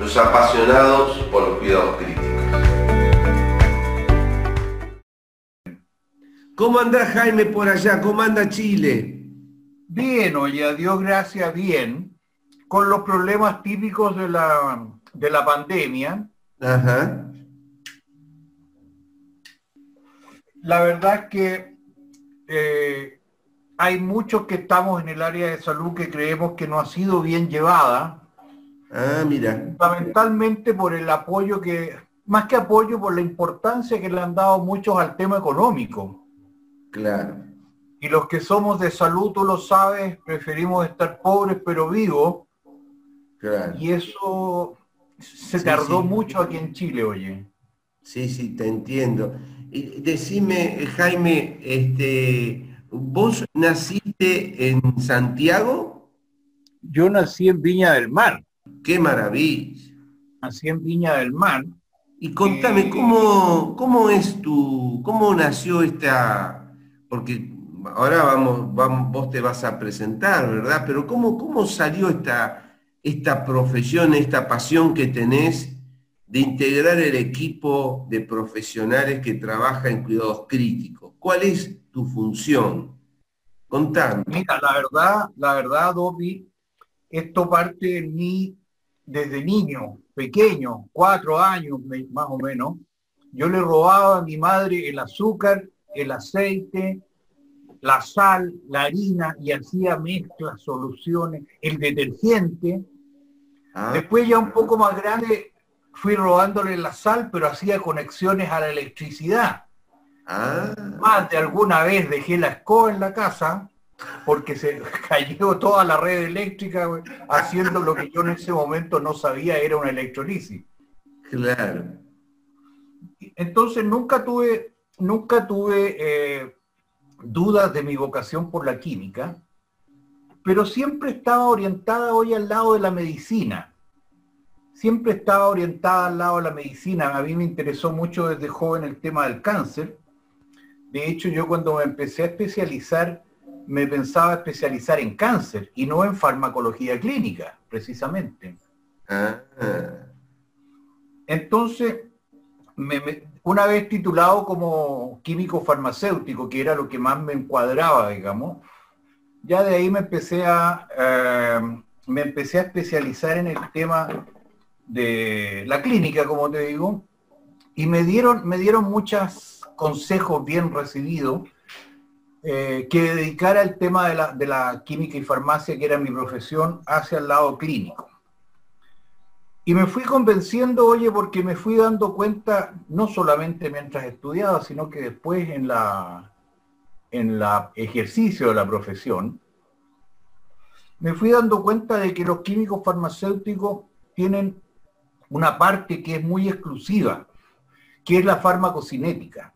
los apasionados por los cuidados críticos. ¿Cómo anda Jaime por allá? ¿Cómo anda Chile? Bien, oye, a Dios gracias, bien, con los problemas típicos de la, de la pandemia. Ajá. La verdad es que eh, hay muchos que estamos en el área de salud que creemos que no ha sido bien llevada. Ah, mira. Fundamentalmente por el apoyo que, más que apoyo, por la importancia que le han dado muchos al tema económico. Claro. Y los que somos de salud, tú lo sabes, preferimos estar pobres pero vivos. Claro. Y eso se Sí, tardó sí. mucho aquí en Chile, oye. Sí, sí, te entiendo. Y decime, Jaime, este, ¿vos naciste en Santiago? Yo nací en Viña del Mar. ¡Qué maravilla! Nací en Viña del Mar. Y contame, Eh, ¿cómo, cómo es tu, cómo nació esta, porque ahora vamos, vamos, vos te vas a presentar, ¿verdad? Pero ¿cómo, cómo salió esta, esta profesión, esta pasión que tenés de integrar el equipo de profesionales que trabaja en cuidados críticos? ¿Cuál es tu función? Contame. Mira, la verdad, la verdad, Dopi, esto parte en mí desde niño, pequeño, cuatro años más o menos. Yo le robaba a mi madre el azúcar, el aceite, la sal, la harina y hacía mezclas, soluciones, el detergente. Ah, Después ya un poco más grande fui robándole la sal, pero hacía conexiones a la electricidad. ah, Más de alguna vez dejé la escoba en la casa porque se cayó toda la red eléctrica haciendo lo que yo en ese momento no sabía era una electrolisis. claro. Entonces nunca tuve, nunca tuve eh, dudas de mi vocación por la química, pero siempre estaba orientada hoy al lado de la medicina. Siempre estaba orientada al lado de la medicina. A mí me interesó mucho desde joven el tema del cáncer. De hecho, yo cuando me empecé a especializar, me pensaba especializar en cáncer y no en farmacología clínica, precisamente. Ah, Entonces, me- me- una vez titulado como químico farmacéutico, que era lo que más me encuadraba, digamos, ya de ahí me empecé a, eh, me empecé a especializar en el tema de la clínica, como te digo, y me dieron, me dieron muchos consejos bien recibidos eh, que dedicara el tema de la, de la química y farmacia, que era mi profesión, hacia el lado clínico. Y me fui convenciendo, oye, porque me fui dando cuenta, no solamente mientras estudiaba, sino que después en la en ejercicio de la profesión, me fui dando cuenta de que los químicos farmacéuticos tienen una parte que es muy exclusiva, que es la farmacocinética.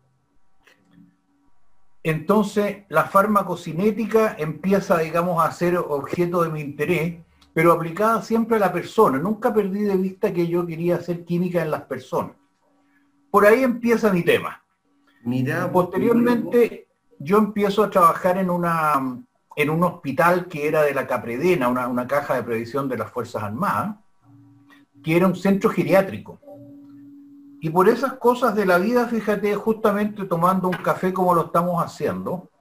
Entonces, la farmacocinética empieza, digamos, a ser objeto de mi interés, pero aplicada siempre a la persona. Nunca perdí de vista que yo quería hacer química en las personas. Por ahí empieza mi tema. mira. Posteriormente, yo empiezo a trabajar en, una, en un hospital que era de la Capredena, una, una caja de previsión de las Fuerzas Armadas, que era un centro geriátrico. Y por esas cosas de la vida, fíjate, justamente tomando un café como lo estamos haciendo,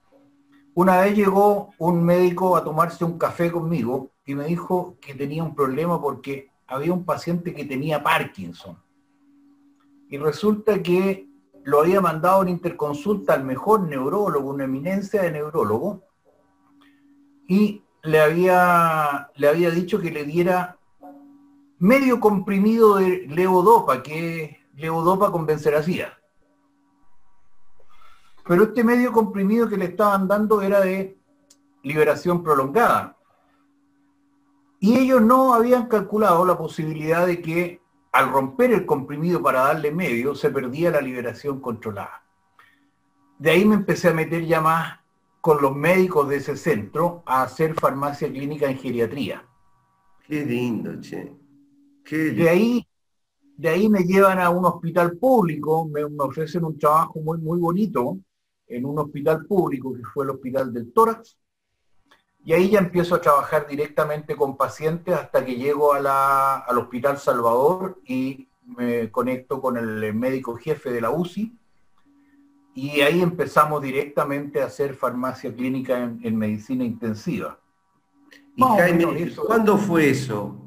una vez llegó un médico a tomarse un café conmigo y me dijo que tenía un problema porque había un paciente que tenía Parkinson. Y resulta que lo había mandado en interconsulta al mejor neurólogo, una eminencia de neurólogo, y le había, le había dicho que le diera medio comprimido de levodopa, que levodopa con benseracida. Pero este medio comprimido que le estaban dando era de liberación prolongada. Y ellos no habían calculado la posibilidad de que al romper el comprimido para darle medio, se perdía la liberación controlada. De ahí me empecé a meter ya más con los médicos de ese centro a hacer farmacia clínica en geriatría. Qué lindo, che. De ahí, de ahí me llevan a un hospital público, me, ofrecen un trabajo muy, muy bonito en un hospital público que fue el Hospital del Tórax. Y ahí ya empiezo a trabajar directamente con pacientes hasta que llego al Hospital Salvador y me conecto con el médico jefe de la UCI. Y ahí empezamos directamente a hacer farmacia clínica en, medicina intensiva. Y Jaime, ¿cuándo fue eso?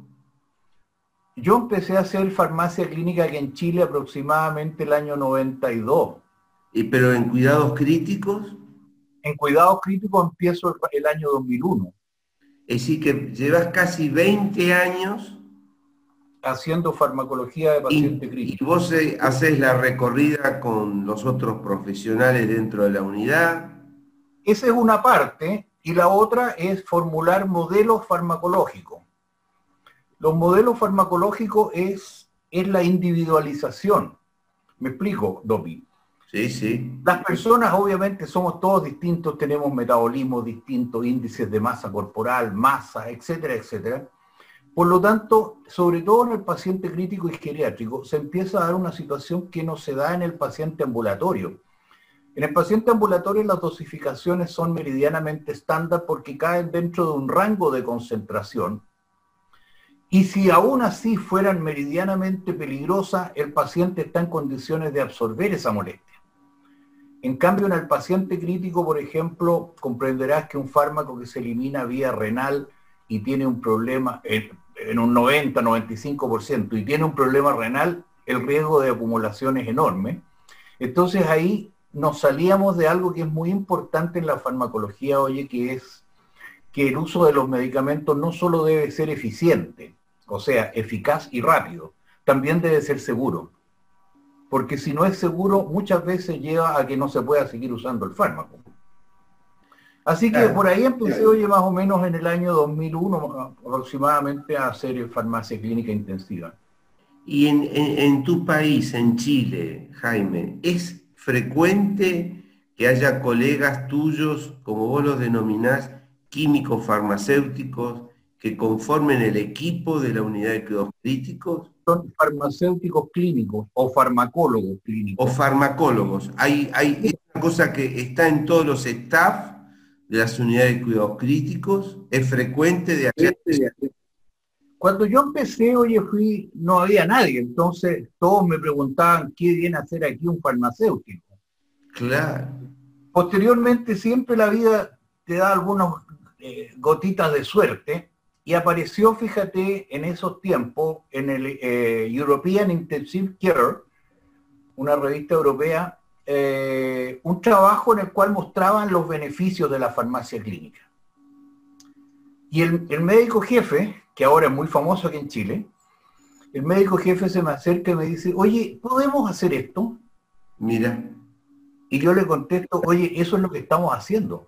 Yo empecé a hacer farmacia clínica aquí en Chile aproximadamente el año 92. ¿Y pero en cuidados críticos? En cuidados críticos empiezo el, año 2001. Es decir, que llevas casi 20 años haciendo farmacología de paciente crítico. ¿Y vos eh, haces la recorrida con los otros profesionales dentro de la unidad? Esa es una parte, y la otra es formular modelos farmacológicos. Los modelos farmacológicos es, es la individualización. Me explico, Dopi. Sí, sí. Las personas obviamente somos todos distintos, tenemos metabolismos distintos, índices de masa corporal, masa, etcétera, etcétera. Por lo tanto, sobre todo en el paciente crítico y geriátrico, se empieza a dar una situación que no se da en el paciente ambulatorio. En el paciente ambulatorio las dosificaciones son meridianamente estándar porque caen dentro de un rango de concentración y si aún así fueran meridianamente peligrosas, el paciente está en condiciones de absorber esa molestia. En cambio, en el paciente crítico, por ejemplo, comprenderás que un fármaco que se elimina vía renal y tiene un problema en, un 90-95% y tiene un problema renal, el riesgo de acumulación es enorme. Entonces ahí nos salíamos de algo que es muy importante en la farmacología, oye, que es que el uso de los medicamentos no solo debe ser eficiente, o sea, eficaz y rápido, también debe ser seguro. Porque si no es seguro, muchas veces lleva a que no se pueda seguir usando el fármaco. Así que por ahí empecé, oye, más o menos en el año 2001 aproximadamente a hacer farmacia clínica intensiva. Y en, en tu país, en Chile, Jaime, ¿es frecuente que haya colegas tuyos, como vos los denominás, químicos farmacéuticos, que conformen el equipo de la unidad de cuidados críticos? Son farmacéuticos clínicos o farmacólogos clínicos. O farmacólogos. Hay, hay una cosa que está en todos los staff de las unidades de cuidados críticos. Es frecuente de hacer... Cuando yo empecé, oye, fui, no había nadie, entonces todos me preguntaban qué viene a hacer aquí un farmacéutico. Claro. Posteriormente siempre la vida te da algunas eh, gotitas de suerte y apareció, fíjate, en esos tiempos, en el eh, European Intensive Care, una revista europea, eh, un trabajo en el cual mostraban los beneficios de la farmacia clínica. Y el, médico jefe, que ahora es muy famoso aquí en Chile, el médico jefe se me acerca y me dice, oye, ¿podemos hacer esto? Mira. Y yo le contesto, oye, eso es lo que estamos haciendo.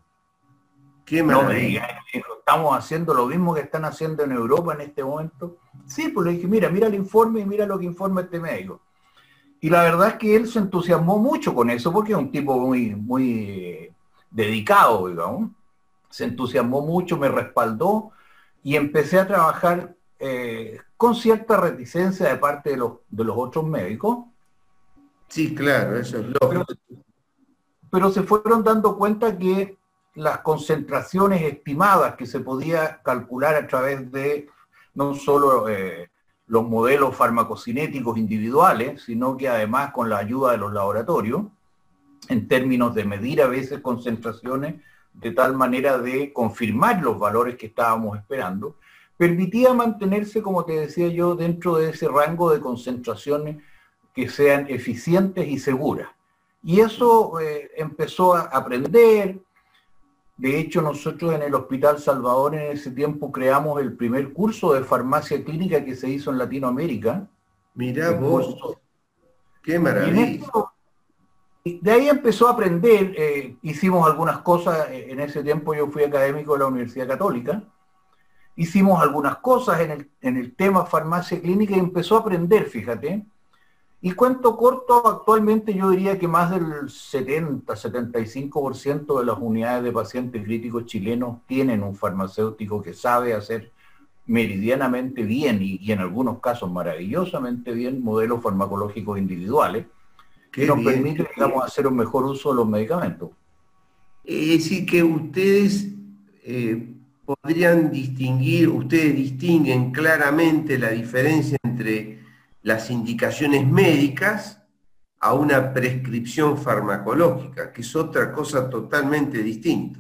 Qué maravilla estamos haciendo lo mismo que están haciendo en Europa en este momento. Sí, pues le dije, mira, mira el informe y mira lo que informa este médico. Y la verdad es que él se entusiasmó mucho con eso, porque es un tipo muy, muy eh, dedicado, digamos. Se entusiasmó mucho, me respaldó y empecé a trabajar eh, con cierta reticencia de parte de los, de los otros médicos. Sí, claro, eso es lógico. pero se fueron dando cuenta que las concentraciones estimadas que se podía calcular a través de no solo eh, los modelos farmacocinéticos individuales, sino que además con la ayuda de los laboratorios, en términos de medir a veces concentraciones de tal manera de confirmar los valores que estábamos esperando, permitía mantenerse, como te decía yo, dentro de ese rango de concentraciones que sean eficientes y seguras. Y eso eh, empezó a aprender, de hecho, nosotros en el Hospital Salvador en ese tiempo creamos el primer curso de farmacia clínica que se hizo en Latinoamérica. Mira vos, qué maravilla. de ahí empezó a aprender, eh, hicimos algunas cosas, eh, en ese tiempo yo fui académico de la Universidad Católica, hicimos algunas cosas en el, en el tema farmacia clínica y empezó a aprender, fíjate. Y cuento corto, actualmente yo diría que más del 70, 75% de las unidades de pacientes críticos chilenos tienen un farmacéutico que sabe hacer meridianamente bien y, en algunos casos maravillosamente bien modelos farmacológicos individuales que nos permiten, digamos, hacer un mejor uso de los medicamentos. Es decir, que ustedes eh, podrían distinguir, ustedes distinguen claramente la diferencia entre las indicaciones médicas a una prescripción farmacológica, que es otra cosa totalmente distinta.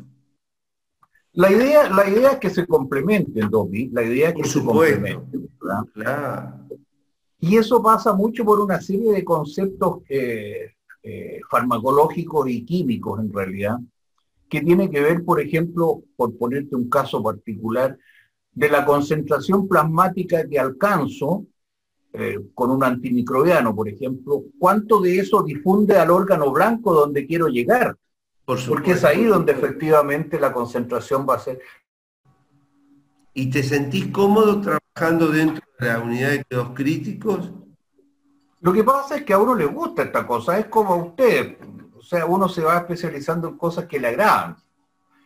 La idea, la idea es que se complementen, Dobby, la idea es que se complementen. Y eso pasa mucho por una serie de conceptos eh, eh, farmacológicos y químicos, en realidad, que tiene que ver, por ejemplo, por ponerte un caso particular, de la concentración plasmática que alcanzo eh, con un antimicrobiano, por ejemplo, ¿cuánto de eso difunde al órgano blanco donde quiero llegar? Porque es ahí donde efectivamente la concentración va a ser. ¿Y te sentís cómodo trabajando dentro de la unidad de cuidados críticos? Lo que pasa es que a uno le gusta esta cosa, es como a usted, o sea, uno se va especializando en cosas que le agradan.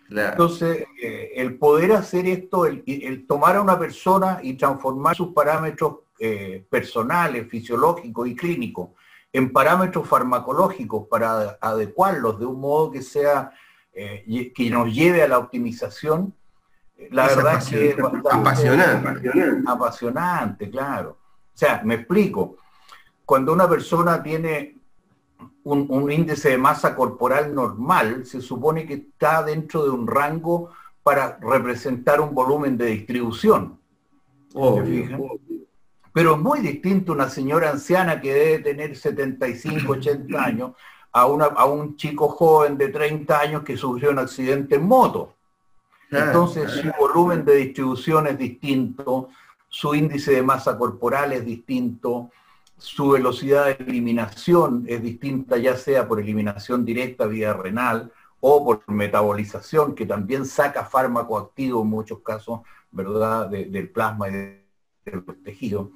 Entonces, eh, el poder hacer esto, el, tomar a una persona y transformar sus parámetros eh, personales, fisiológicos y clínicos en parámetros farmacológicos para adecuarlos de un modo que sea eh, que nos lleve a la optimización, la verdad es que es apasionante. apasionante, claro. O sea, me explico. Cuando una persona tiene un, índice de masa corporal normal, se supone que está dentro de un rango para representar un volumen de distribución. Pero es muy distinto una señora anciana que debe tener 75, 80 años a, una, a un chico joven de 30 años que sufrió un accidente en moto. Entonces su volumen de distribución es distinto, su índice de masa corporal es distinto, su velocidad de eliminación es distinta, ya sea por eliminación directa vía renal o por metabolización, que también saca fármaco activo en muchos casos, ¿verdad?, del plasma y de, los tejidos.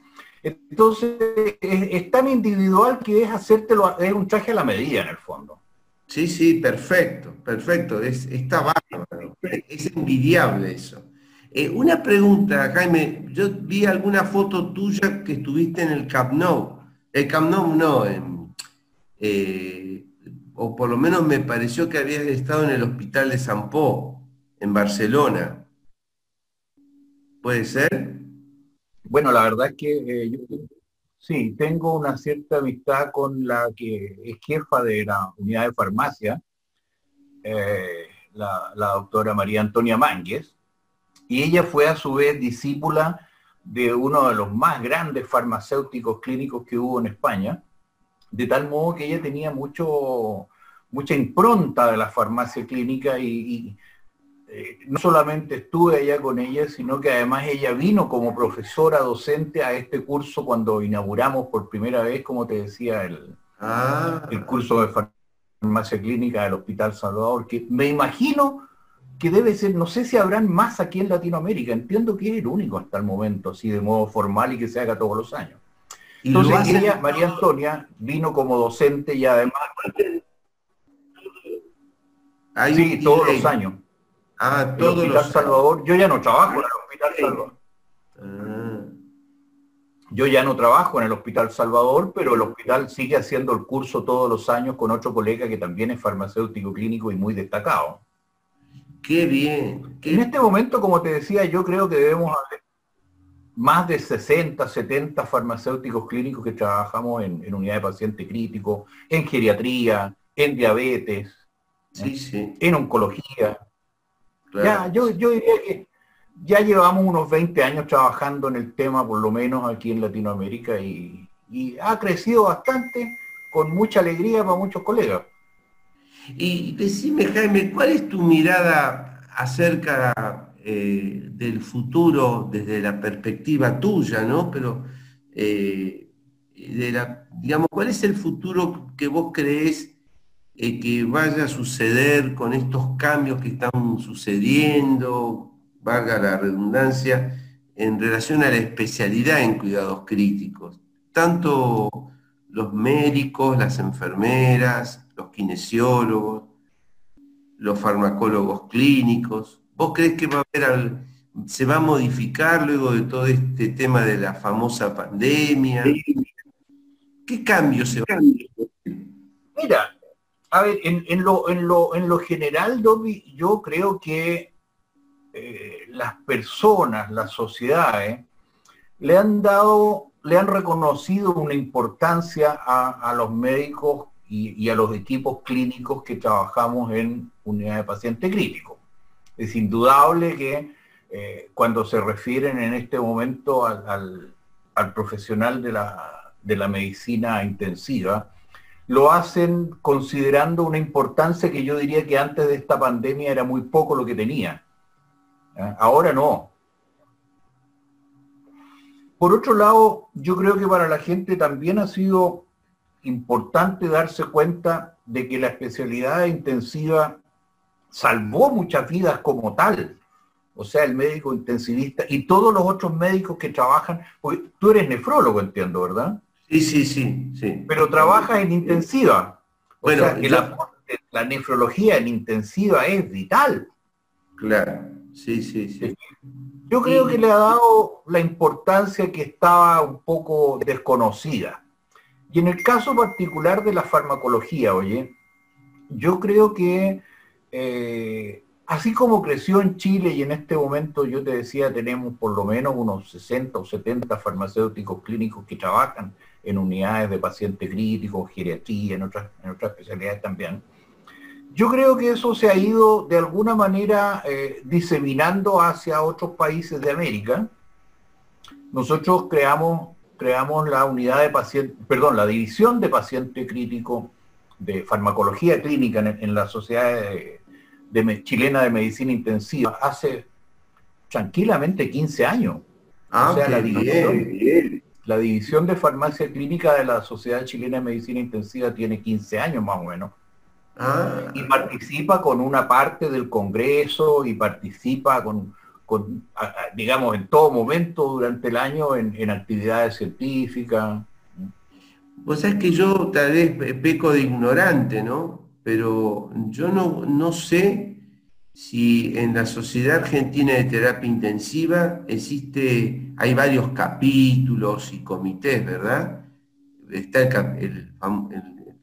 Entonces, es, tan individual que es hacértelo, es un traje a la medida en el fondo. Sí, sí, perfecto, perfecto, es, está bárbaro, es envidiable eso. Eh, una pregunta, Jaime, yo vi alguna foto tuya que estuviste en el Camp Nou. El Camp Nou no, eh, o por lo menos me pareció que habías estado en el hospital de San Po, en Barcelona. ¿Puede ser? Bueno, la verdad es que eh, yo sí, tengo una cierta amistad con la que es jefa de la unidad de farmacia, la, la, doctora María Antonia Mánguez, y ella fue a su vez discípula de uno de los más grandes farmacéuticos clínicos que hubo en España, de tal modo que ella tenía mucho, mucha impronta de la farmacia clínica y, eh, no solamente estuve allá con ella, sino que además ella vino como profesora docente a este curso cuando inauguramos por primera vez, como te decía, el, ah. el curso de farmacia clínica del Hospital Salvador, que me imagino que debe ser, no sé si habrán más aquí en Latinoamérica, entiendo que es el único hasta el momento, así de modo formal y que se haga todos los años. Entonces ella, María Antonia, vino como docente y además... sí, todos los años. Ah, todos el Hospital Salvador, yo ya no trabajo en el Hospital Salvador. Ah. Yo ya no trabajo en el Hospital Salvador, pero el hospital sigue haciendo el curso todos los años con otro colega que también es farmacéutico clínico y muy destacado. Qué bien. En este momento, como te decía, yo creo que debemos haber más de 60, 70 farmacéuticos clínicos que trabajamos en, unidad de paciente crítico, en geriatría, en diabetes, en oncología. Ya, yo, yo diría que ya llevamos unos 20 años trabajando en el tema, por lo menos aquí en Latinoamérica, y ha crecido bastante con mucha alegría para muchos colegas. Y decime, Jaime, ¿cuál es tu mirada acerca eh, del futuro desde la perspectiva tuya, ¿no? Pero, eh, de la, digamos, ¿cuál es el futuro que vos crees eh, que vaya a suceder con estos cambios que están sucediendo? valga la redundancia, en relación a la especialidad en cuidados críticos. Tanto los médicos, las enfermeras, los kinesiólogos, los farmacólogos clínicos. ¿Vos crees que va a haber, se va a modificar luego de todo este tema de la famosa pandemia? ¿Qué cambios se van a Mira, a ver, en, lo, en, lo, en lo general, yo creo que eh, las personas, las sociedades, le han dado, le han reconocido una importancia a, los médicos y, a los equipos clínicos que trabajamos en unidad de paciente crítico. Es indudable que eh, cuando se refieren en este momento al, profesional de la, de la medicina intensiva, lo hacen considerando una importancia que yo diría que antes de esta pandemia era muy poco lo que tenía. Ahora no. Por otro lado, yo creo que para la gente también ha sido importante darse cuenta de que la especialidad intensiva salvó muchas vidas como tal. O sea, el médico intensivista y todos los otros médicos que trabajan, tú eres nefrólogo, entiendo, ¿verdad? Sí, sí, sí, sí. Pero trabajas en intensiva. O bueno, sea que la, nefrología en intensiva es vital. Claro, sí, sí, sí. Yo creo que le ha dado la importancia que estaba un poco desconocida. Y en el caso particular de la farmacología, oye, yo creo que eh, así como creció en Chile y en este momento yo te decía tenemos por lo menos unos 60 o 70 farmacéuticos clínicos que trabajan en unidades de pacientes críticos, geriatría, en otras, en otras especialidades también. Yo creo que eso se ha ido de alguna manera eh, diseminando hacia otros países de América. Nosotros creamos, creamos la unidad de paciente, perdón, la división de paciente crítico de farmacología clínica en, la Sociedad de, Chilena de Medicina Intensiva hace tranquilamente 15 años. Ah, o sea, la división, la división de farmacia clínica de la Sociedad Chilena de Medicina Intensiva tiene 15 años más o menos. Ah. Y participa con una parte del Congreso y participa con, digamos, en todo momento durante el año en, actividades científicas. Pues es que yo tal vez peco de ignorante, ¿no? Pero yo no, no sé si en la Sociedad Argentina de Terapia Intensiva existe, hay varios capítulos y comités, ¿verdad? Está el,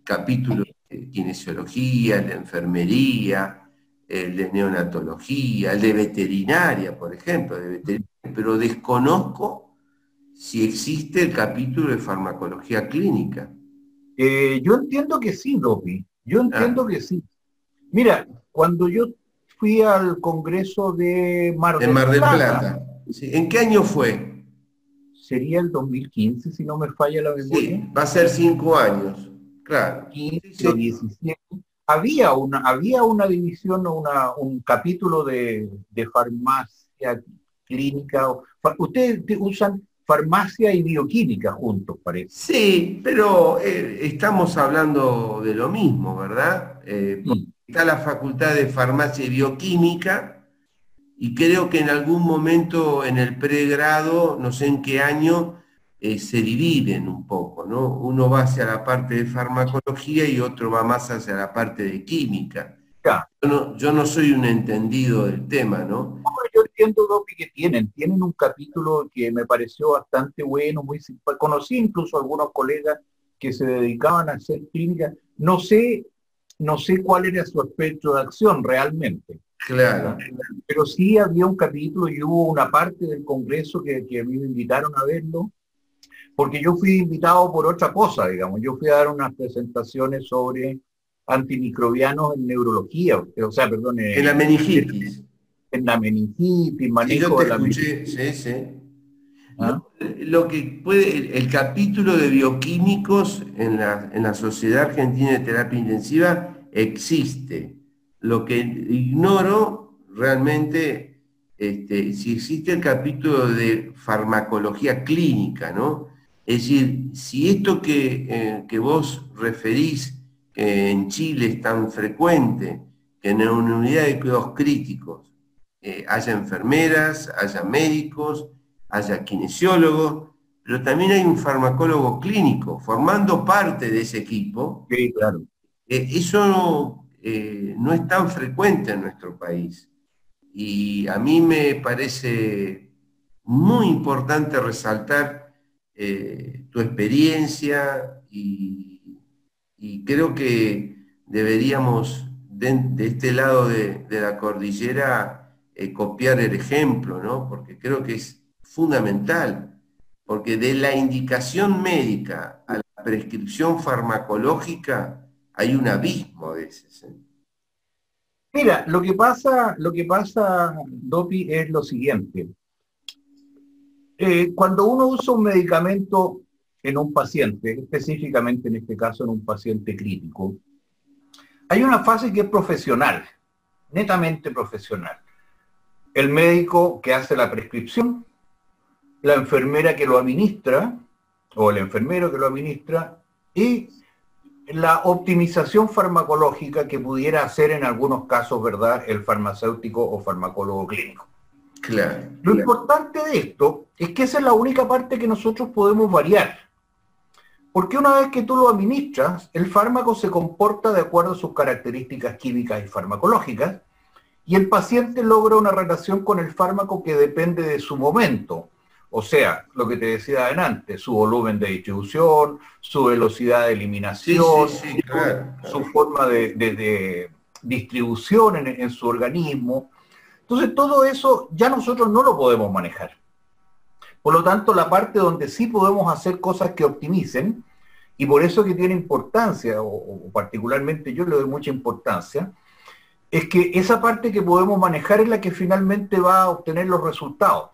capítulo de kinesiología, el de enfermería, el de neonatología, el de veterinaria, por ejemplo, pero desconozco si existe el capítulo de farmacología clínica. Eh, yo entiendo que sí, Lopi, yo entiendo ah. que sí. Mira, cuando yo fui al Congreso de Mar del, Mar del Plata. ¿En qué año fue? Sería el 2015, si no me falla la memoria. Sí, va a ser cinco años, claro. 15, 17. Había una, había una división o una, un capítulo de, farmacia clínica. Ustedes usan farmacia y bioquímica juntos, parece. Sí, pero eh, estamos hablando de lo mismo, ¿verdad? Eh, está la Facultad de Farmacia y Bioquímica y creo que en algún momento en el pregrado, no sé en qué año, eh, se dividen un poco, ¿no? Uno va hacia la parte de farmacología y otro va más hacia la parte de química. Yo, no, soy un entendido del tema, ¿no? Yo entiendo lo que tienen. Tienen un capítulo que me pareció bastante bueno, muy Conocí incluso algunos colegas que se dedicaban a hacer clínica. No sé no sé cuál era su aspecto de acción realmente. Claro. Pero sí había un capítulo y hubo una parte del Congreso que, a mí me invitaron a verlo, porque yo fui invitado por otra cosa, digamos. Yo fui a dar unas presentaciones sobre antimicrobianos en neurología, o sea, perdón. En, la meningitis. En, la meningitis, manejo de la meningitis. Sí, sí. Lo que puede, el capítulo de bioquímicos en la, en la Sociedad Argentina de Terapia Intensiva existe. Lo que ignoro realmente, este, si existe el capítulo de farmacología clínica, ¿no? Es decir, si esto que, eh, que vos referís en Chile es tan frecuente, que en una unidad de cuidados críticos eh, haya enfermeras, haya médicos, haya kinesiólogos, pero también hay un farmacólogo clínico formando parte de ese equipo. Sí, claro. Eh, eso eh, no es tan frecuente en nuestro país. Y a mí me parece muy importante resaltar tu experiencia y, creo que deberíamos de, este lado de, la cordillera copiar el ejemplo, ¿no? porque creo que es fundamental, porque de la indicación médica a la prescripción farmacológica hay un abismo de ese. Mira, lo que pasa, lo que pasa, Dopi, es lo siguiente. Eh, cuando uno usa un medicamento en un paciente, específicamente en este caso en un paciente crítico, hay una fase que es profesional, netamente profesional. El médico que hace la prescripción la enfermera que lo administra, o el enfermero que lo administra, y la optimización farmacológica que pudiera hacer en algunos casos, ¿verdad?, el farmacéutico o farmacólogo clínico. Claro, Lo importante de esto es que esa es la única parte que nosotros podemos variar. Porque una vez que tú lo administras, el fármaco se comporta de acuerdo a sus características químicas y farmacológicas, y el paciente logra una relación con el fármaco que depende de su momento, o sea, lo que te decía adelante, su volumen de distribución, su velocidad de eliminación, su, forma de, distribución en, su organismo. Entonces, todo eso ya nosotros no lo podemos manejar. Por lo tanto, la parte donde sí podemos hacer cosas que optimicen, y por eso que tiene importancia, o particularmente yo le doy mucha importancia, es que esa parte que podemos manejar es la que finalmente va a obtener los resultados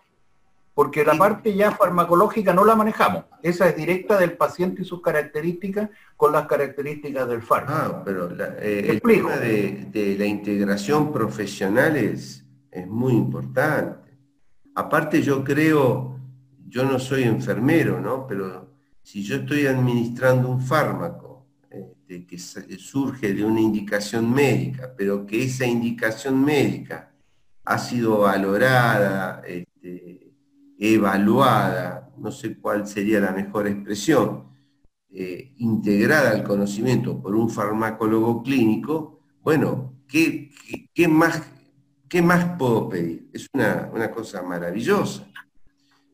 porque la parte ya farmacológica no la manejamos. Esa es directa del paciente y sus características con las características del fármaco. Ah, pero eh, el tema de, la integración profesional es, muy importante. Aparte yo creo, yo no soy enfermero, ¿no? Pero si yo estoy administrando un fármaco este, que surge de una indicación médica, pero que esa indicación médica ha sido valorada, este, evaluada, no sé cuál sería la mejor expresión, eh, integrada al conocimiento por un farmacólogo clínico, bueno, ¿qué, más, qué más puedo pedir? Es una, cosa maravillosa.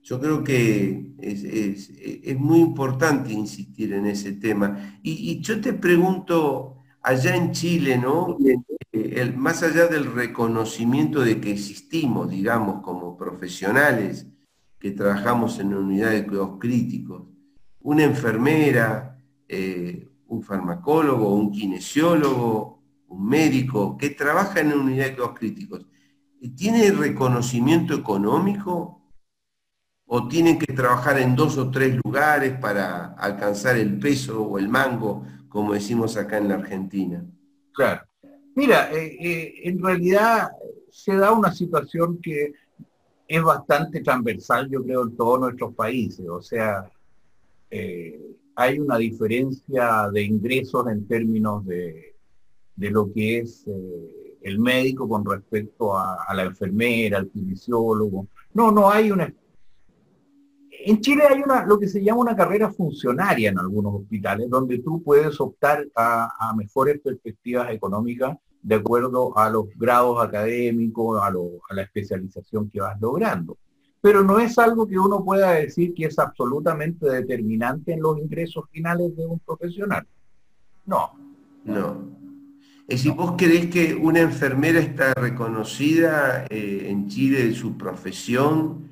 Yo creo que es, muy importante insistir en ese tema. Y, yo te pregunto, allá en Chile, ¿no? Eh, más allá del reconocimiento de que existimos, digamos, como profesionales, trabajamos en unidad de cuidados críticos, una enfermera, eh, un farmacólogo, un kinesiólogo, un médico que trabaja en unidad de cuidados críticos, ¿tiene reconocimiento económico o tienen que trabajar en dos o tres lugares para alcanzar el peso o el mango, como decimos acá en la Argentina? Claro. Mira, eh, eh, en realidad se da una situación que es bastante transversal, yo creo, en todos nuestros países. O sea, eh, hay una diferencia de ingresos en términos de, lo que es eh, el médico con respecto a, la enfermera, al kinesiólogo. No, no hay una... En Chile hay una, lo que se llama una carrera funcionaria en algunos hospitales, donde tú puedes optar a mejores perspectivas económicas de acuerdo a los grados académicos, a, la especialización que vas logrando. Pero no es algo que uno pueda decir que es absolutamente determinante en los ingresos finales de un profesional. No. No. Es si vos creés que una enfermera está reconocida eh, en Chile de su profesión,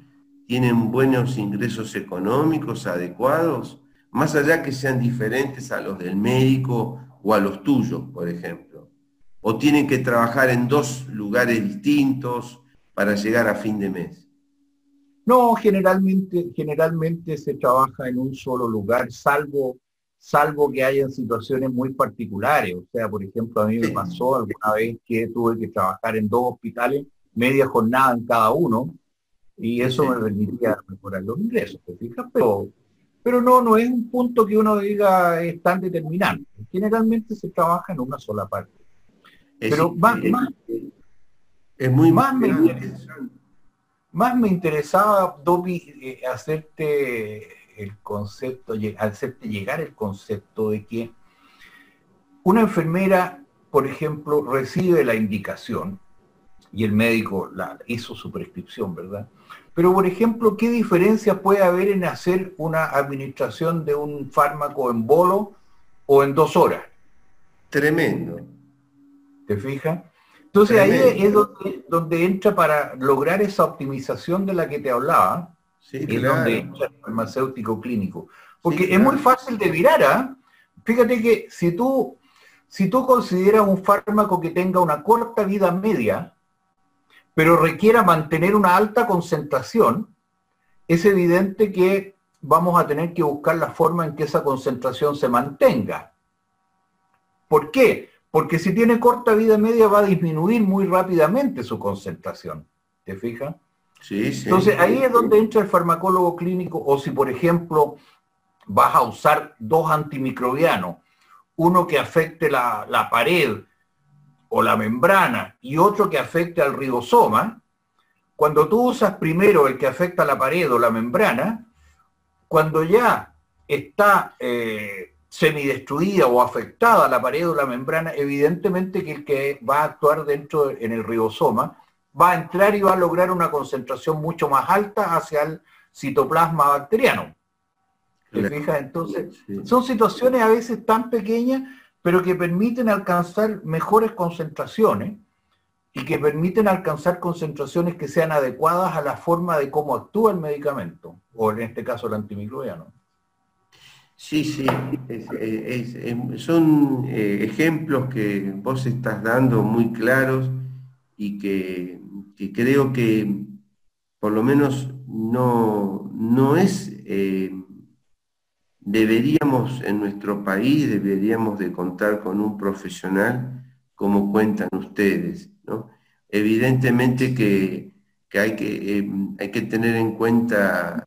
tienen buenos ingresos económicos adecuados, más allá que sean diferentes a los del médico o a los tuyos, por ejemplo o tienen que trabajar en dos lugares distintos para llegar a fin de mes? No, generalmente, generalmente se trabaja en un solo lugar, salvo, salvo que hayan situaciones muy particulares. O sea, por ejemplo, a mí me pasó alguna vez que tuve que trabajar en dos hospitales, media jornada en cada uno, y eso me permitía mejorar los ingresos, ¿te fijas? Pero, pero no, no es un punto que uno diga es tan determinante. Generalmente se trabaja en una sola parte. Pero Es muy más me, más me interesaba, Dobby, eh, hacerte el concepto, hacerte llegar el concepto de que una enfermera, por ejemplo, recibe la indicación y el médico la, hizo su prescripción, ¿verdad? Pero, por ejemplo, ¿qué diferencia puede haber en hacer una administración de un fármaco en bolo o en dos horas? Tremendo. ¿Te fijas? Entonces ahí es donde, entra para lograr esa optimización de la que te hablaba, sí, es donde entra el farmacéutico clínico. Porque es muy fácil de mirar, ¿ah? Fíjate que si tú, si tú consideras un fármaco que tenga una corta vida media, pero requiera mantener una alta concentración, es evidente que vamos a tener que buscar la forma en que esa concentración se mantenga. ¿Por qué? Porque si tiene corta vida media va a disminuir muy rápidamente su concentración. ¿Te fijas? Sí, sí. Entonces ahí es donde entra el farmacólogo clínico o si por ejemplo vas a usar dos antimicrobianos, uno que afecte la, la pared o la membrana y otro que afecte al ribosoma, cuando tú usas primero el que afecta la pared o la membrana, cuando ya está eh, semidestruida o afectada la pared o la membrana, evidentemente que el que va a actuar dentro en el ribosoma va a entrar y va a lograr una concentración mucho más alta hacia el citoplasma bacteriano. ¿Te fijas? Entonces, son situaciones a veces tan pequeñas, pero que permiten alcanzar mejores concentraciones y que permiten alcanzar concentraciones que sean adecuadas a la forma de cómo actúa el medicamento, o en este caso el antimicrobiano. Sí, sí, son eh, ejemplos que vos estás dando muy claros y que, creo que por lo menos no, no es, eh, deberíamos en nuestro país, deberíamos de contar con un profesional como cuentan ustedes. ¿no? Evidentemente que, hay, que eh, hay que tener en cuenta,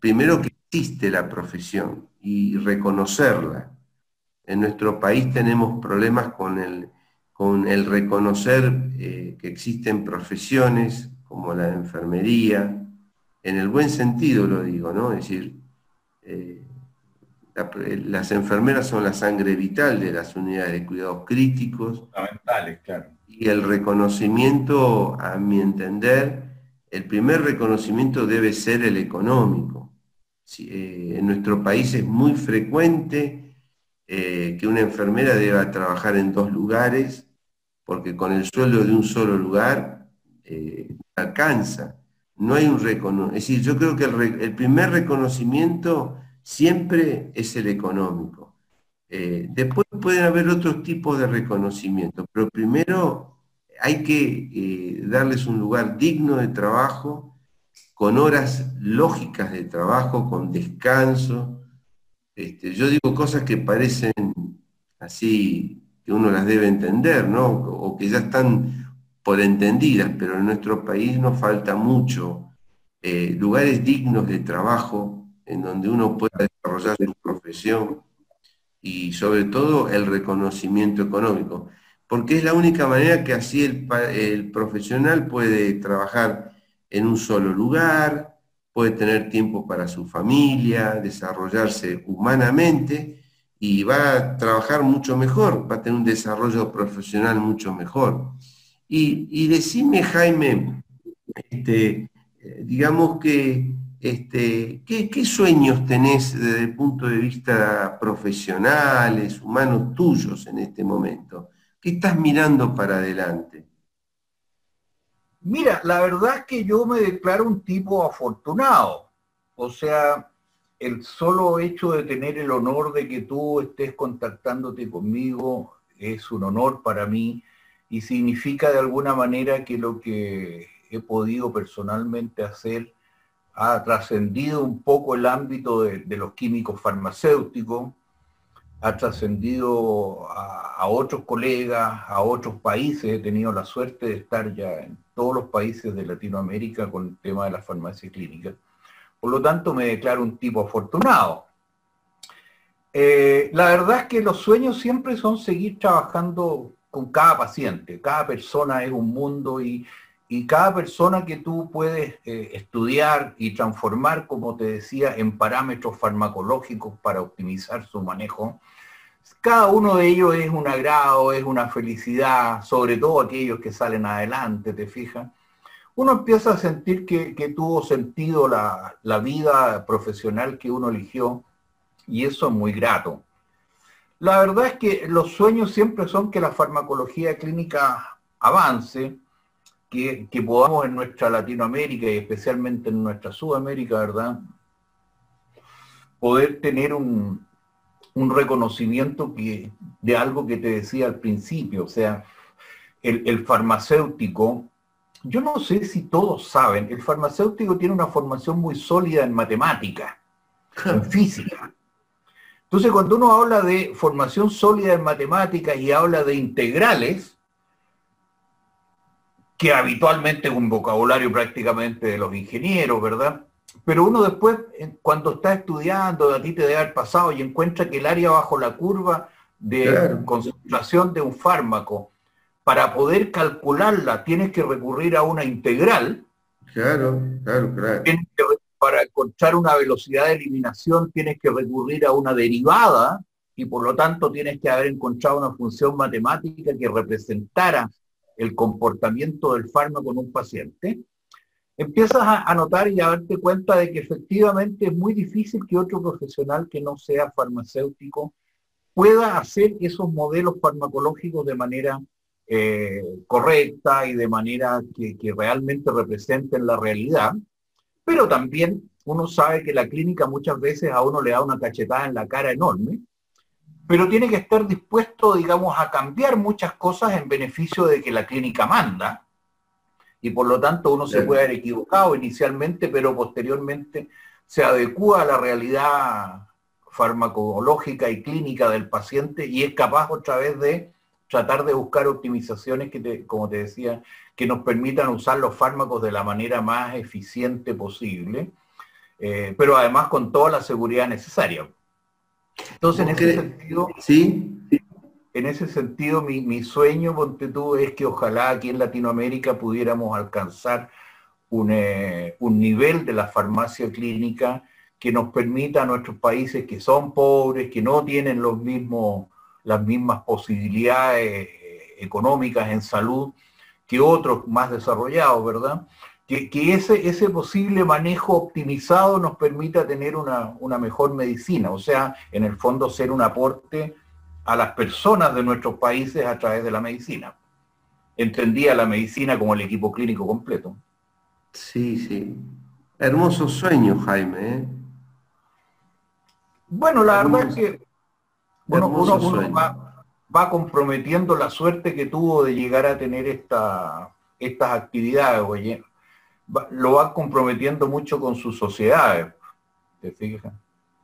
primero que existe la profesión y reconocerla. En nuestro país tenemos problemas con el, con el reconocer eh, que existen profesiones como la enfermería, en el buen sentido lo digo, ¿no? Es decir, eh, las enfermeras son la sangre vital de las unidades de cuidados críticos. Fundamentales, claro. Y el reconocimiento, a mi entender, el primer reconocimiento debe ser el económico eh, en nuestro país es muy frecuente eh, que una enfermera deba trabajar en dos lugares, porque con el sueldo de un solo lugar eh, alcanza. No hay un reconocimiento. Es decir, yo creo que el, primer reconocimiento siempre es el económico. después pueden haber otros tipos de reconocimiento, pero primero hay que darles un lugar digno de trabajo, con horas lógicas de trabajo, con descanso. Este, yo digo cosas que parecen así, que uno las debe entender, ¿no? O que ya están por entendidas, pero en nuestro país nos falta mucho eh, lugares dignos de trabajo en donde uno pueda desarrollar su profesión y sobre todo el reconocimiento económico, porque es la única manera que así el, el profesional puede trabajar en un solo lugar, puede tener tiempo para su familia, desarrollarse humanamente y va a trabajar mucho mejor, va a tener un desarrollo profesional mucho mejor. Y, decime, Jaime, este, digamos que, este, ¿qué, sueños tenés desde el punto de vista profesionales, humanos tuyos en este momento? ¿Qué estás mirando para adelante? Mira, la verdad es que yo me declaro un tipo afortunado. O sea, el solo hecho de tener el honor de que tú estés contactándote conmigo es un honor para mí y significa de alguna manera que lo que he podido personalmente hacer ha trascendido un poco el ámbito de, los químicos farmacéuticos, ha trascendido a, otros colegas, a otros países. He tenido la suerte de estar ya en todos los países de Latinoamérica con el tema de la farmacia clínica. Por lo tanto, me declaro un tipo afortunado. Eh, la verdad es que los sueños siempre son seguir trabajando con cada paciente. Cada persona es un mundo y, cada persona que tú puedes eh, estudiar y transformar, como te decía, en parámetros farmacológicos para optimizar su manejo, cada uno de ellos es un agrado, es una felicidad, sobre todo aquellos que salen adelante, ¿te fijas? Uno empieza a sentir que, tuvo sentido la, vida profesional que uno eligió y eso es muy grato. La verdad es que los sueños siempre son que la farmacología clínica avance, que, podamos en nuestra Latinoamérica y especialmente en nuestra Sudamérica, ¿verdad? Poder tener un, reconocimiento que, de algo que te decía al principio, o sea, el, el farmacéutico, yo no sé si todos saben, el farmacéutico tiene una formación muy sólida en matemática, en física. Entonces, cuando uno habla de formación sólida en matemáticas y habla de integrales, que habitualmente es un vocabulario prácticamente de los ingenieros, ¿verdad? Pero uno después, cuando está estudiando, a ti te debe haber pasado y encuentra que el área bajo la curva de concentración de un fármaco, para poder calcularla, tienes que recurrir a una integral. Claro, claro, claro. Para encontrar una velocidad de eliminación tienes que recurrir a una derivada y por lo tanto tienes que haber encontrado una función matemática que representara el comportamiento del fármaco en un paciente, empiezas a, notar y a darte cuenta de que efectivamente es muy difícil que otro profesional que no sea farmacéutico pueda hacer esos modelos farmacológicos de manera eh, correcta y de manera que, que realmente representen la realidad. Pero también uno sabe que la clínica muchas veces a uno le da una cachetada en la cara enorme, pero tiene que estar dispuesto, digamos, a cambiar muchas cosas en beneficio de que la clínica manda, y por lo tanto uno se puede haber equivocado inicialmente, pero posteriormente se adecua a la realidad farmacológica y clínica del paciente y es capaz otra vez de tratar de buscar optimizaciones que, como te decía, que nos permitan usar los fármacos de la manera más eficiente posible, eh, pero además con toda la seguridad necesaria. Entonces, en ese sentido, ¿Sí? En ese sentido, mi, sueño, ponte tú, es que ojalá aquí en Latinoamérica pudiéramos alcanzar un, eh, un nivel de la farmacia clínica que nos permita a nuestros países que son pobres, que no tienen los mismos, las mismas posibilidades eh, económicas en salud, que otros más desarrollados, ¿verdad? Que, ese, posible manejo optimizado nos permita tener una, mejor medicina, o sea, en el fondo ser un aporte a las personas de nuestros países a través de la medicina. Entendía la medicina como el equipo clínico completo. Sí, sí. Hermoso sueño, Jaime. ¿eh? Bueno, la verdad es que uno, uno, va comprometiendo la suerte que tuvo de llegar a tener esta, estas actividades, oye. lo va comprometiendo mucho con sus sociedades, ¿te fijas?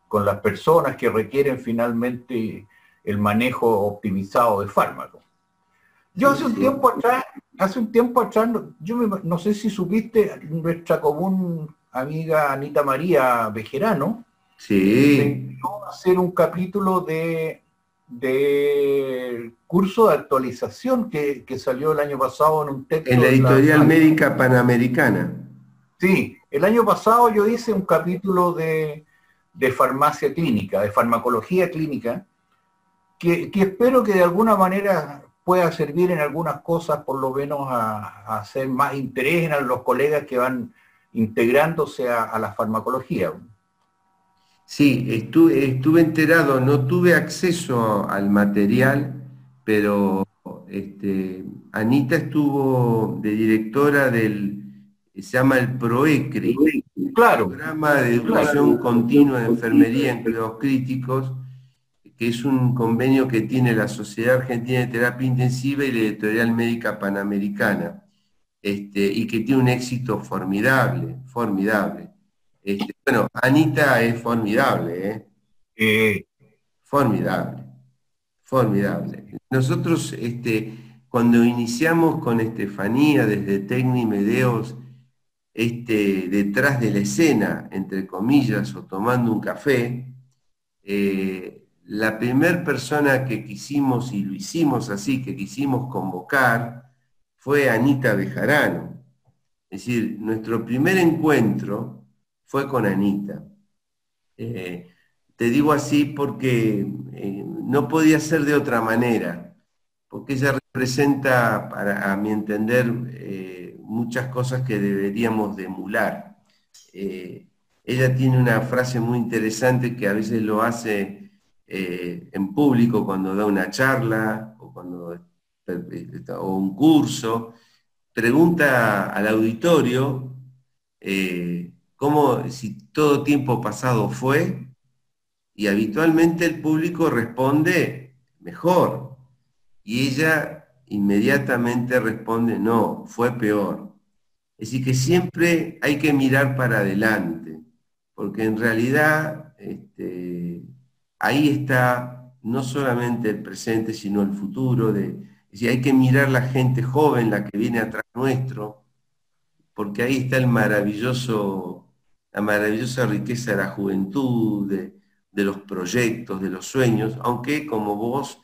Con las personas que requieren finalmente el manejo optimizado de fármacos. Yo hace un tiempo atrás, hace un tiempo atrás, yo no sé si supiste, nuestra común amiga Anita María Bejerano, sí. hacer un capítulo de del curso de actualización que, salió el año pasado en un texto. En la editorial médica panamericana. Sí, el año pasado yo hice un capítulo de, farmacia clínica, de farmacología clínica, que, espero que de alguna manera pueda servir en algunas cosas, por lo menos a, hacer más interés en los colegas que van integrándose a la farmacología. Sí, estuve, estuve enterado, no tuve acceso al material, pero este, Anita estuvo de directora del, se llama el PROECRI, claro, Programa de Educación Continua de Enfermería en Cuidados Críticos, que es un convenio que tiene la Sociedad Argentina de Terapia Intensiva y la Editorial Médica Panamericana, este, y que tiene un éxito formidable, formidable. Este, bueno, Anita es formidable, ¿eh? ¿eh? formidable, formidable. Nosotros, este, cuando iniciamos con Estefanía desde Tecni Medeos, este, detrás de la escena, entre comillas, o tomando un café, eh, la primera persona que quisimos, y lo hicimos así, que quisimos convocar, fue Anita Bejarano. Es decir, nuestro primer encuentro fue con Anita. Eh, te digo así porque eh, no podía ser de otra manera, porque ella representa, para, a mi entender, eh, muchas cosas que deberíamos de emular. ella tiene una frase muy interesante que a veces lo hace en público cuando da una charla o cuando o un curso, pregunta al auditorio eh, cómo, si todo tiempo pasado fue, y habitualmente el público responde mejor, y ella inmediatamente responde, no, fue peor. Es decir, que siempre hay que mirar para adelante, porque en realidad este, ahí está no solamente el presente, sino el futuro de, y hay que mirar la gente joven, la que viene atrás nuestro, porque ahí está el maravilloso, la maravillosa riqueza de la juventud, de, los proyectos, de los sueños, aunque como vos,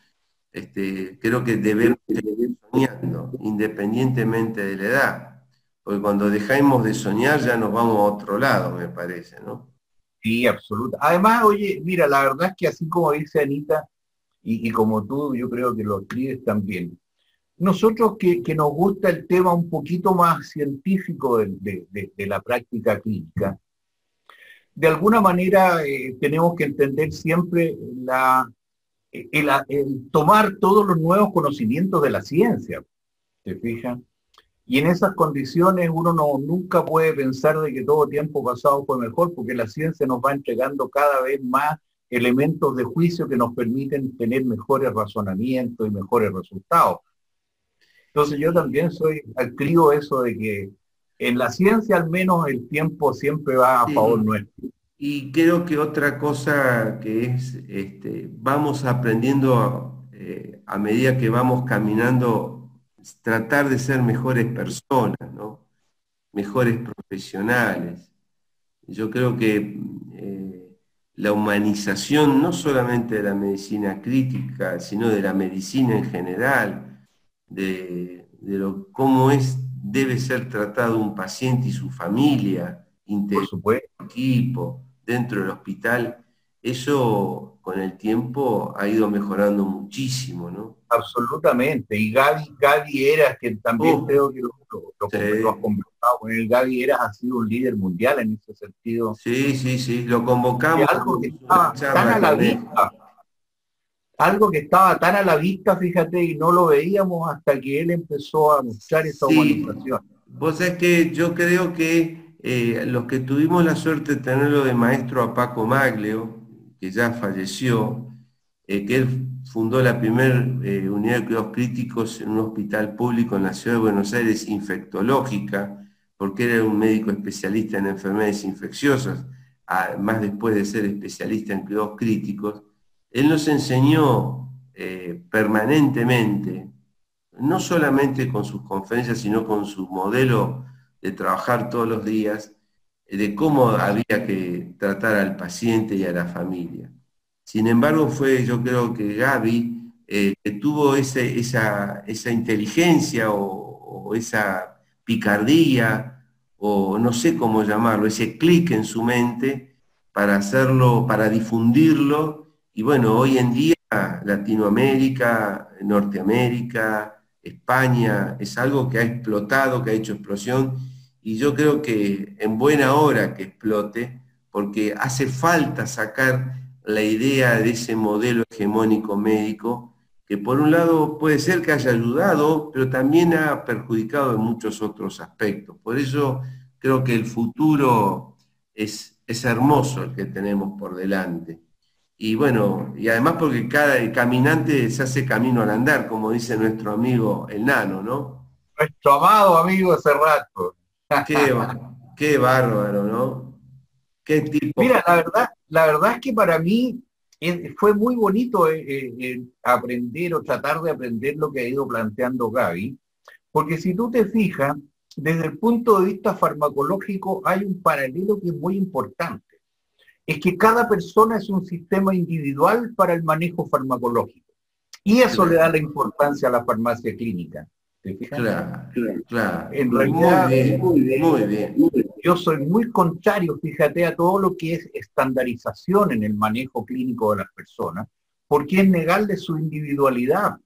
este, creo que debemos seguir soñando, independientemente de la edad, porque cuando dejamos de soñar ya nos vamos a otro lado, me parece, ¿no? Sí, absoluto. Además, oye, mira, la verdad es que así como dice Anita, y, como tú, yo creo que lo escribes también. Nosotros que, nos gusta el tema un poquito más científico de, la práctica clínica, de alguna manera eh, tenemos que entender siempre la, el, tomar todos los nuevos conocimientos de la ciencia, ¿te fijas? Y en esas condiciones uno no, nunca puede pensar de que todo tiempo pasado fue mejor, porque la ciencia nos va entregando cada vez más elementos de juicio que nos permiten tener mejores razonamientos y mejores resultados. Entonces yo también soy, escribo eso de que en la ciencia al menos el tiempo siempre va a favor nuestro. Y creo que otra cosa que es, este, vamos aprendiendo eh, a medida que vamos caminando, tratar de ser mejores personas, ¿no? mejores profesionales. Yo creo que eh, la humanización no solamente de la medicina crítica, sino de la medicina en general, de, lo, cómo es, debe ser tratado un paciente y su familia, por equipo, dentro del hospital, eso con el tiempo ha ido mejorando muchísimo, ¿no? Absolutamente. Y Gaby, Gaby Eras, que también creo que lo, lo, has convocado con él, Gaby Eras ha sido un líder mundial en ese sentido. Sí, sí, sí, lo convocamos. algo que estaba tan a la vista, algo que estaba tan a la vista, fíjate, y no lo veíamos hasta que él empezó a mostrar esa humanización. Vos sabés que yo creo que eh, los que tuvimos la suerte de tenerlo de maestro a Paco Maglio, que ya falleció, eh, que él fundó la primera eh, unidad de cuidados críticos en un hospital público en la ciudad de Buenos Aires, infectológica, porque era un médico especialista en enfermedades infecciosas, más después de ser especialista en cuidados críticos. Él nos enseñó eh, permanentemente, no solamente con sus conferencias, sino con su modelo de trabajar todos los días, de cómo había que tratar al paciente y a la familia. Sin embargo, fue yo creo que Gaby eh, que tuvo ese, esa, esa, inteligencia o, esa picardía, o no sé cómo llamarlo, ese clic en su mente para hacerlo, para difundirlo. Y bueno, hoy en día Latinoamérica, Norteamérica, España, es algo que ha explotado, que ha hecho explosión y yo creo que en buena hora que explote, porque hace falta sacar la idea de ese modelo hegemónico médico, que por un lado puede ser que haya ayudado, pero también ha perjudicado en muchos otros aspectos. Por eso creo que el futuro es, es hermoso el que tenemos por delante. Y bueno, y además porque cada caminante se hace camino al andar, como dice nuestro amigo el nano, ¿no? Nuestro amado amigo hace rato. Qué, bárbaro, ¿no? Qué tipo. Mira, la verdad, la verdad es que para mí fue muy bonito eh, eh, aprender o tratar de aprender lo que ha ido planteando Gaby, porque si tú te fijas, desde el punto de vista farmacológico hay un paralelo que es muy importante. es que cada persona es un sistema individual para el manejo farmacológico. Y eso le da la importancia a la farmacia clínica. Claro, claro. En realidad, muy bien, muy bien, Yo soy muy contrario, fíjate, a todo lo que es estandarización en el manejo clínico de las personas, porque es negarle su individualidad.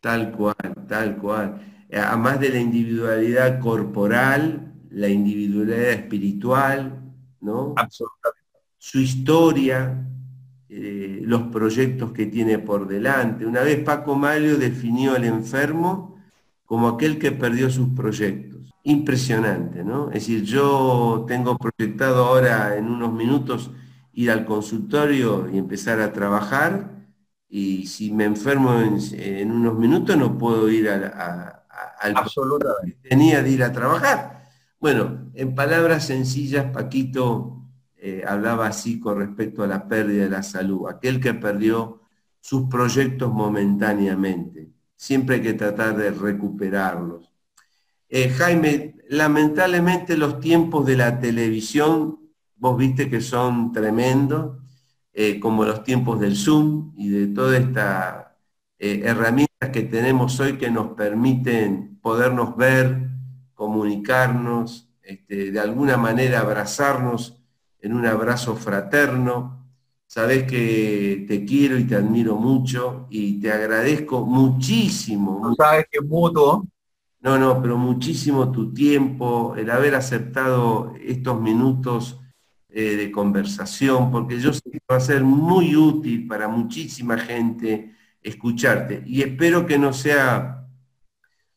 Tal cual, tal cual. Además de la individualidad corporal, la individualidad espiritual, ¿no? Absolutamente. Su historia, eh, los proyectos que tiene por delante. Una vez Paco Malio definió al enfermo como aquel que perdió sus proyectos. Impresionante, ¿no? Es decir, yo tengo proyectado ahora en unos minutos ir al consultorio y empezar a trabajar y si me enfermo en, unos minutos no puedo ir a, al Absolutamente. tenía de ir a trabajar. Bueno, en palabras sencillas, Paquito eh, hablaba así con respecto a la pérdida de la salud, aquel que perdió sus proyectos momentáneamente. Siempre hay que tratar de recuperarlos. Eh, Jaime, lamentablemente los tiempos de la televisión, vos viste que son tremendos, eh, como los tiempos del Zoom y de todas estas herramientas que tenemos hoy que nos permiten podernos ver, comunicarnos, este, de alguna manera abrazarnos en un abrazo fraterno. Sabes que te quiero y te admiro mucho y te agradezco muchísimo. sabes que mutuo. No, no, pero muchísimo tu tiempo, el haber aceptado estos minutos eh, de conversación, porque yo sé que va a ser muy útil para muchísima gente escucharte. Y espero que no sea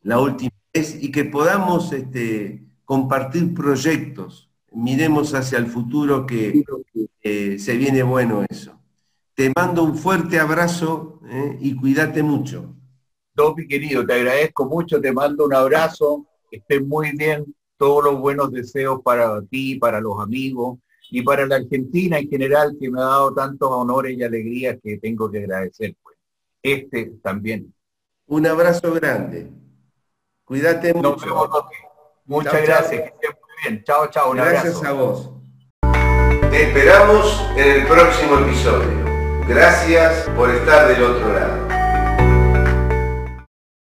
la última vez y que podamos este, compartir proyectos miremos hacia el futuro que se viene bueno eso. Te mando un fuerte abrazo eh, y cuídate mucho. Topi querido, te agradezco mucho, te mando un abrazo, que estés muy bien, todos los buenos deseos para ti, para los amigos y para la Argentina en general que me ha dado tantos honores y alegrías que tengo que agradecer. Pues. Este también. Un abrazo grande. Cuídate mucho. Muchas gracias bien. Chao, chao. Gracias a vos. Te esperamos en el próximo episodio. Gracias por estar del otro lado.